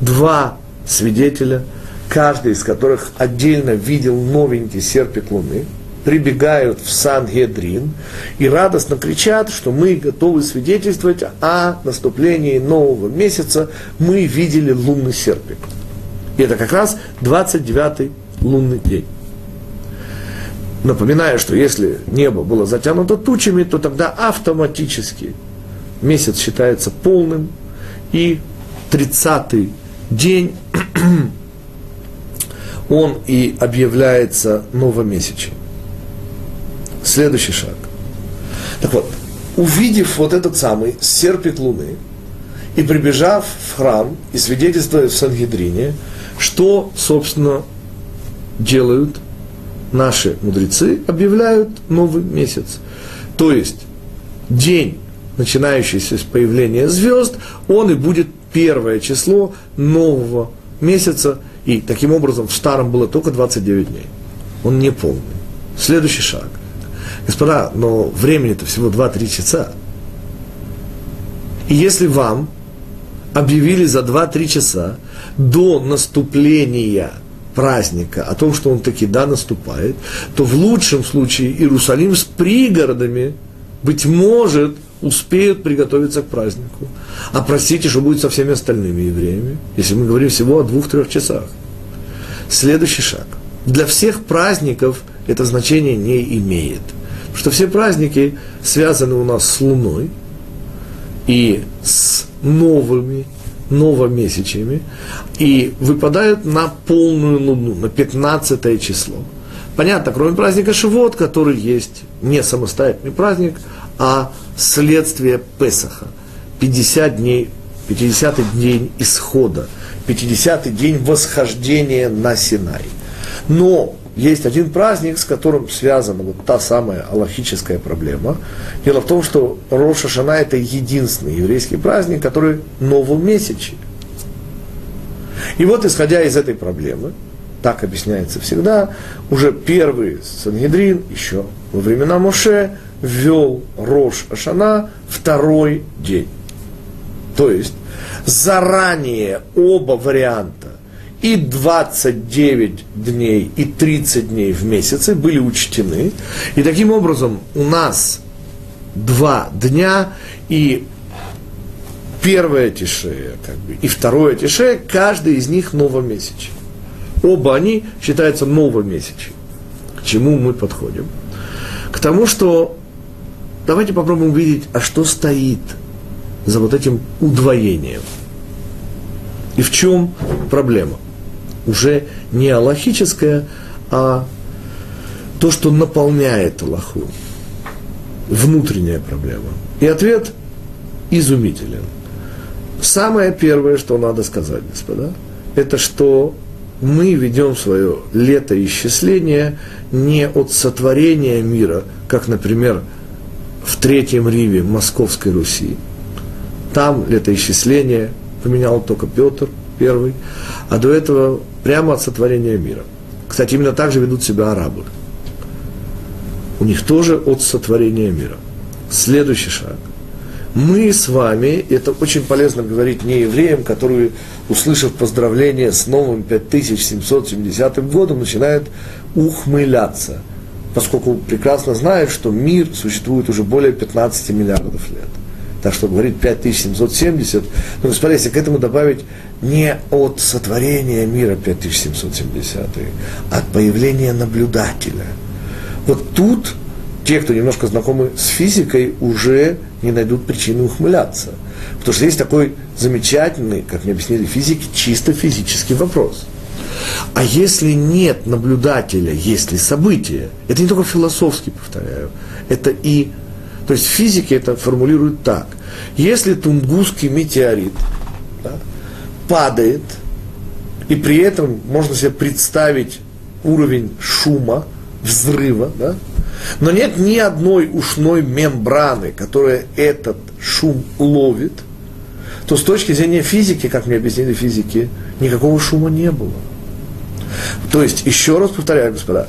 два свидетеля, каждый из которых отдельно видел новенький серпик Луны – прибегают в Сан-Гедрин и радостно кричат, что мы готовы свидетельствовать о наступлении нового месяца. Мы видели лунный серпик. И это как раз 29-й лунный день. Напоминаю, что если небо было затянуто тучами, то тогда автоматически месяц считается полным, и 30-й день он и объявляется новомесячным. Следующий шаг. Так вот, увидев вот этот самый серпик луны и прибежав в храм и свидетельствуя в Сангидрине, что, собственно, делают наши мудрецы, объявляют новый месяц. То есть день, начинающийся с появления звезд, он и будет первое число нового месяца, и таким образом в старом было только 29 дней. Он не полный. Следующий шаг – Господа, но времени-то всего 2-3 часа. И если вам объявили за 2-3 часа до наступления праздника о том, что он таки да наступает, то в лучшем случае Иерусалим с пригородами, быть может, успеют приготовиться к празднику. А простите, что будет со всеми остальными евреями, если мы говорим всего о двух-трех часах. Следующий шаг. Для всех праздников это значение не имеет – что все праздники связаны у нас с Луной и с новыми новомесячиями и выпадают на полную луну, на 15 число. Понятно, кроме праздника Шивот, который есть не самостоятельный праздник, а следствие Песаха. 50 дней, 50 день исхода, 50 день восхождения на Синай. Но есть один праздник, с которым связана вот та самая аллахическая проблема. Дело в том, что Роша Шана – это единственный еврейский праздник, который новомесячный. И вот, исходя из этой проблемы, так объясняется всегда, уже первый Сангедрин, еще во времена Моше, ввел Рош Ашана второй день. То есть заранее оба варианта и 29 дней, и 30 дней в месяце были учтены. И таким образом у нас два дня, и первое тишея, как бы, и второе тишея, каждый из них новомесячный. Оба они считаются новомесячными. К чему мы подходим? К тому, что давайте попробуем увидеть, а что стоит за вот этим удвоением. И в чем проблема? Уже не аллахическая, а то, что наполняет Аллаху. Внутренняя проблема. И ответ изумителен. Самое первое, что надо сказать, господа, это что мы ведем свое летоисчисление не от сотворения мира, как, например, в Третьем Риве Московской Руси. Там летоисчисление поменял только Петр первый, а до этого прямо от сотворения мира. Кстати, именно так же ведут себя арабы. У них тоже от сотворения мира. Следующий шаг – мы с вами, это очень полезно говорить не евреям, которые, услышав поздравление с новым 5770 годом, начинают ухмыляться, поскольку прекрасно знают, что мир существует уже более 15 миллиардов лет. Так что говорит 5770, но, господа, если к этому добавить не от сотворения мира 5770, а от появления наблюдателя. Вот тут те, кто немножко знакомы с физикой, уже не найдут причины ухмыляться. Потому что есть такой замечательный, как мне объяснили физики, чисто физический вопрос. А если нет наблюдателя, есть ли событие? Это не только философски, повторяю, это и... То есть физики это формулируют так. Если тунгусский метеорит да, падает, и при этом можно себе представить уровень шума, взрыва, да, но нет ни одной ушной мембраны, которая этот шум ловит, то с точки зрения физики, как мне объяснили физики, никакого шума не было. То есть, еще раз повторяю, господа,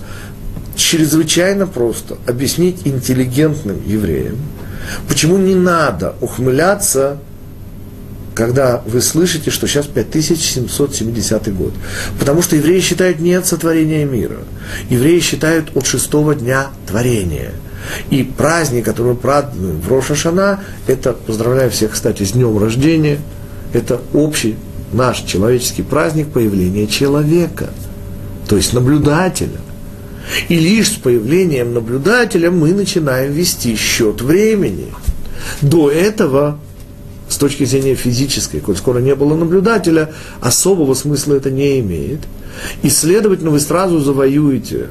чрезвычайно просто объяснить интеллигентным евреям, почему не надо ухмыляться когда вы слышите, что сейчас 5770 год. Потому что евреи считают не от сотворения мира. Евреи считают от шестого дня творения. И праздник, который мы празднуем в Рошашана, это, поздравляю всех, кстати, с днем рождения, это общий наш человеческий праздник появления человека, то есть наблюдателя. И лишь с появлением наблюдателя мы начинаем вести счет времени. До этого с точки зрения физической, коль скоро не было наблюдателя, особого смысла это не имеет. И, следовательно, вы сразу завоюете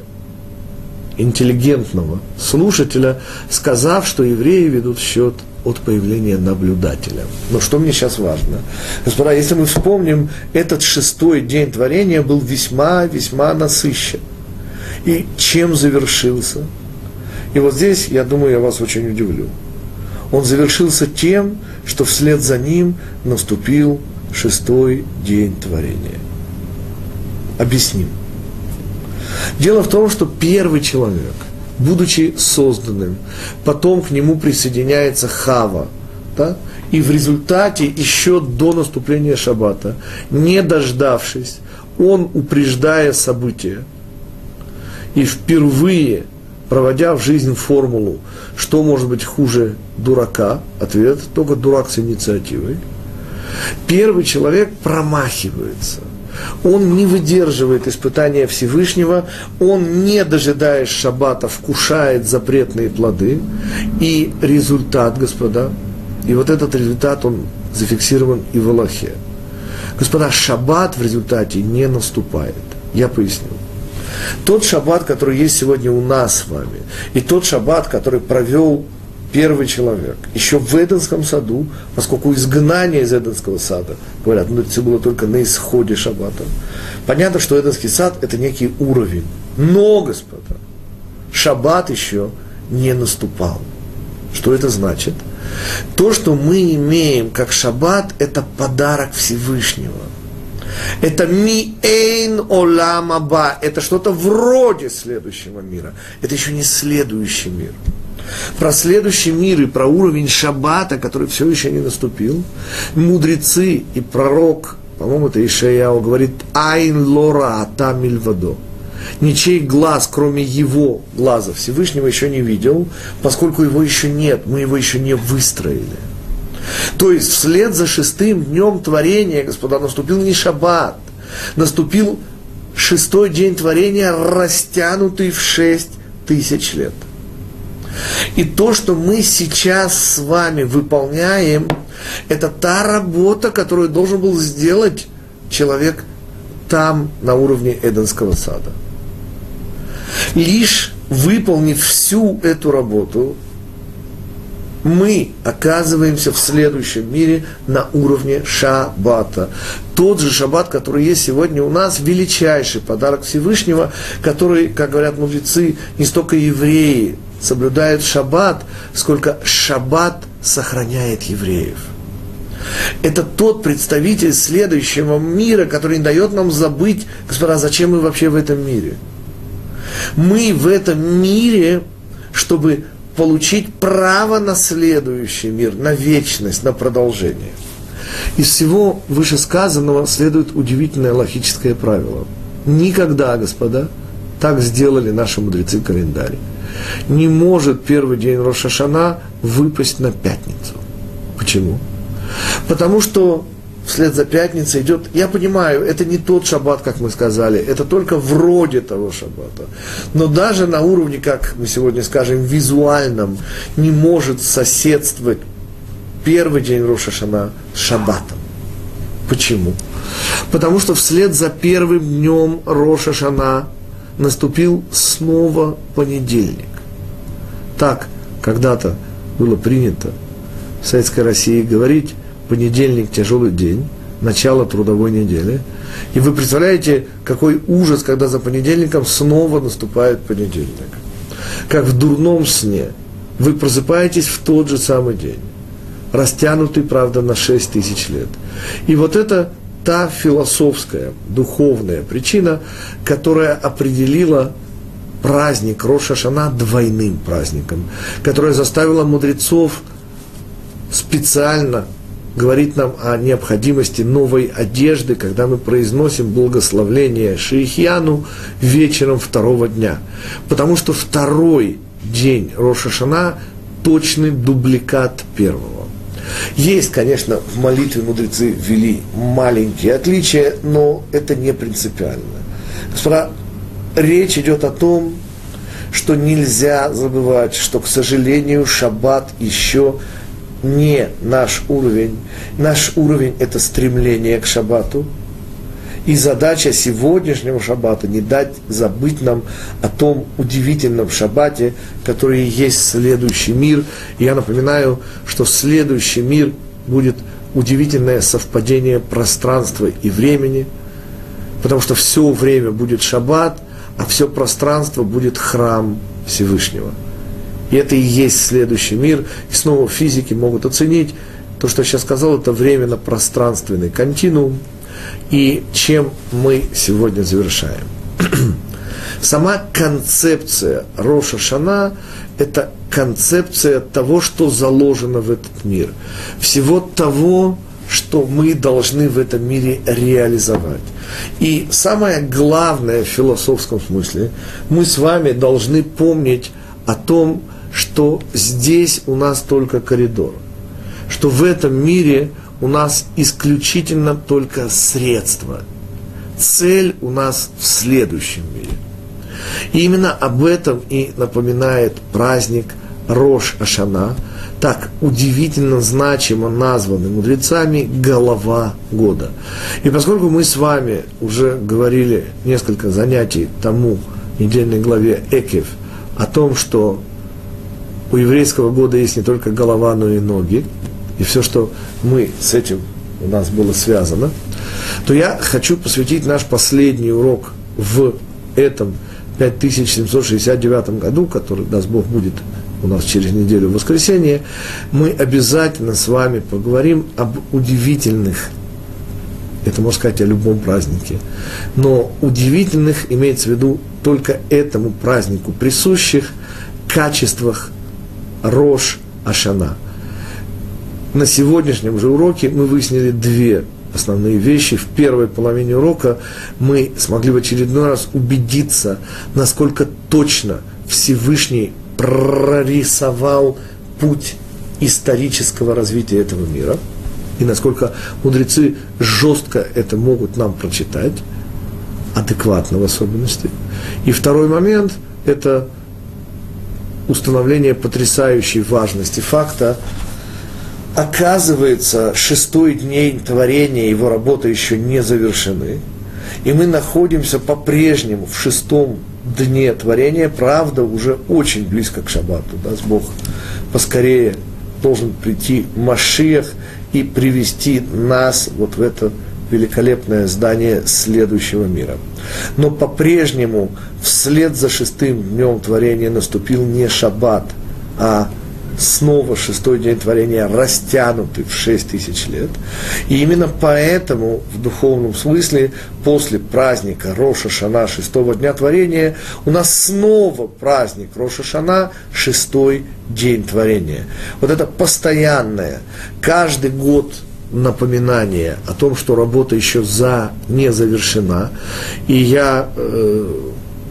интеллигентного слушателя, сказав, что евреи ведут счет от появления наблюдателя. Но что мне сейчас важно? Господа, если мы вспомним, этот шестой день творения был весьма-весьма насыщен. И чем завершился? И вот здесь, я думаю, я вас очень удивлю он завершился тем, что вслед за ним наступил шестой день творения. Объясним. Дело в том, что первый человек, будучи созданным, потом к нему присоединяется Хава, да? и в результате еще до наступления Шаббата, не дождавшись, он, упреждая события, и впервые проводя в жизнь формулу, что может быть хуже дурака, ответ только дурак с инициативой. Первый человек промахивается. Он не выдерживает испытания Всевышнего, он, не дожидаясь шаббата, вкушает запретные плоды. И результат, господа, и вот этот результат, он зафиксирован и в Аллахе. Господа, шаббат в результате не наступает. Я поясню. Тот шаббат, который есть сегодня у нас с вами, и тот шаббат, который провел первый человек, еще в Эденском саду, поскольку изгнание из Эденского сада, говорят, ну это было только на исходе шаббата. Понятно, что Эденский сад – это некий уровень. Но, господа, шаббат еще не наступал. Что это значит? То, что мы имеем как шаббат, это подарок Всевышнего. Это ми эйн олам аба. Это что-то вроде следующего мира. Это еще не следующий мир. Про следующий мир и про уровень шаббата, который все еще не наступил, мудрецы и пророк, по-моему, это Ишаяу, говорит «Айн лора ата мильвадо» ничей глаз, кроме его глаза Всевышнего, еще не видел, поскольку его еще нет, мы его еще не выстроили. То есть вслед за шестым днем творения, господа, наступил не шаббат, наступил шестой день творения, растянутый в шесть тысяч лет. И то, что мы сейчас с вами выполняем, это та работа, которую должен был сделать человек там, на уровне Эденского сада – лишь выполнив всю эту работу, мы оказываемся в следующем мире на уровне шаббата. Тот же шаббат, который есть сегодня у нас, величайший подарок Всевышнего, который, как говорят мудрецы, не столько евреи соблюдают шаббат, сколько шаббат сохраняет евреев. Это тот представитель следующего мира, который не дает нам забыть, господа, зачем мы вообще в этом мире – мы в этом мире, чтобы получить право на следующий мир, на вечность, на продолжение. Из всего вышесказанного следует удивительное логическое правило. Никогда, господа, так сделали наши мудрецы календарь. Не может первый день Рошашана выпасть на пятницу. Почему? Потому что вслед за пятницей идет, я понимаю, это не тот шаббат, как мы сказали, это только вроде того шаббата. Но даже на уровне, как мы сегодня скажем, визуальном, не может соседствовать первый день Рошашана с шаббатом. Почему? Потому что вслед за первым днем Рошашана наступил снова понедельник. Так когда-то было принято в Советской России говорить, понедельник тяжелый день, начало трудовой недели. И вы представляете, какой ужас, когда за понедельником снова наступает понедельник. Как в дурном сне. Вы просыпаетесь в тот же самый день. Растянутый, правда, на 6 тысяч лет. И вот это та философская, духовная причина, которая определила праздник Роша Шана двойным праздником, которая заставила мудрецов специально говорит нам о необходимости новой одежды, когда мы произносим благословление Шейхьяну вечером второго дня. Потому что второй день Роша Шана точный дубликат первого. Есть, конечно, в молитве мудрецы ввели маленькие отличия, но это не принципиально. Господа, речь идет о том, что нельзя забывать, что, к сожалению, шаббат еще не наш уровень. Наш уровень – это стремление к шаббату. И задача сегодняшнего шаббата – не дать забыть нам о том удивительном шаббате, который есть следующий мир. И я напоминаю, что следующий мир будет удивительное совпадение пространства и времени, потому что все время будет шаббат, а все пространство будет храм Всевышнего – и это и есть следующий мир. И снова физики могут оценить то, что я сейчас сказал, это временно-пространственный континуум. И чем мы сегодня завершаем? Сама концепция Роша Шана – это концепция того, что заложено в этот мир. Всего того, что мы должны в этом мире реализовать. И самое главное в философском смысле, мы с вами должны помнить о том, что здесь у нас только коридор, что в этом мире у нас исключительно только средства. Цель у нас в следующем мире. И именно об этом и напоминает праздник Рош Ашана, так удивительно значимо названы мудрецами голова года. И поскольку мы с вами уже говорили несколько занятий тому недельной главе Экев о том, что у еврейского года есть не только голова, но и ноги, и все, что мы с этим у нас было связано, то я хочу посвятить наш последний урок в этом 5769 году, который, даст Бог, будет у нас через неделю в воскресенье, мы обязательно с вами поговорим об удивительных, это можно сказать о любом празднике, но удивительных имеется в виду только этому празднику присущих качествах Рош Ашана. На сегодняшнем же уроке мы выяснили две основные вещи. В первой половине урока мы смогли в очередной раз убедиться, насколько точно Всевышний прорисовал путь исторического развития этого мира, и насколько мудрецы жестко это могут нам прочитать, адекватно в особенности. И второй момент – это установление потрясающей важности факта, оказывается, шестой день творения, его работы еще не завершены, и мы находимся по-прежнему в шестом дне творения, правда, уже очень близко к шаббату, даст Бог поскорее должен прийти Машиах и привести нас вот в это великолепное здание следующего мира. Но по-прежнему вслед за шестым днем творения наступил не шаббат, а снова шестой день творения растянутый в шесть тысяч лет. И именно поэтому в духовном смысле после праздника Роша Шана, шестого дня творения, у нас снова праздник Роша Шана, шестой день творения. Вот это постоянное, каждый год напоминание о том, что работа еще за не завершена. И я, э,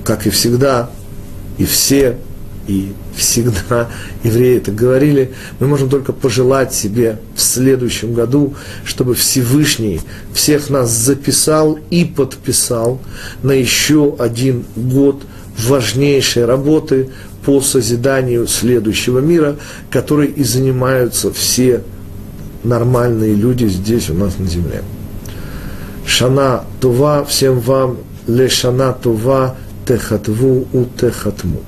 как и всегда, и все, и всегда евреи это говорили, мы можем только пожелать себе в следующем году, чтобы Всевышний всех нас записал и подписал на еще один год важнейшей работы по созиданию следующего мира, которой и занимаются все нормальные люди здесь у нас на земле. Шана Тува, всем вам, ле Шана Тува, техатву у техатму.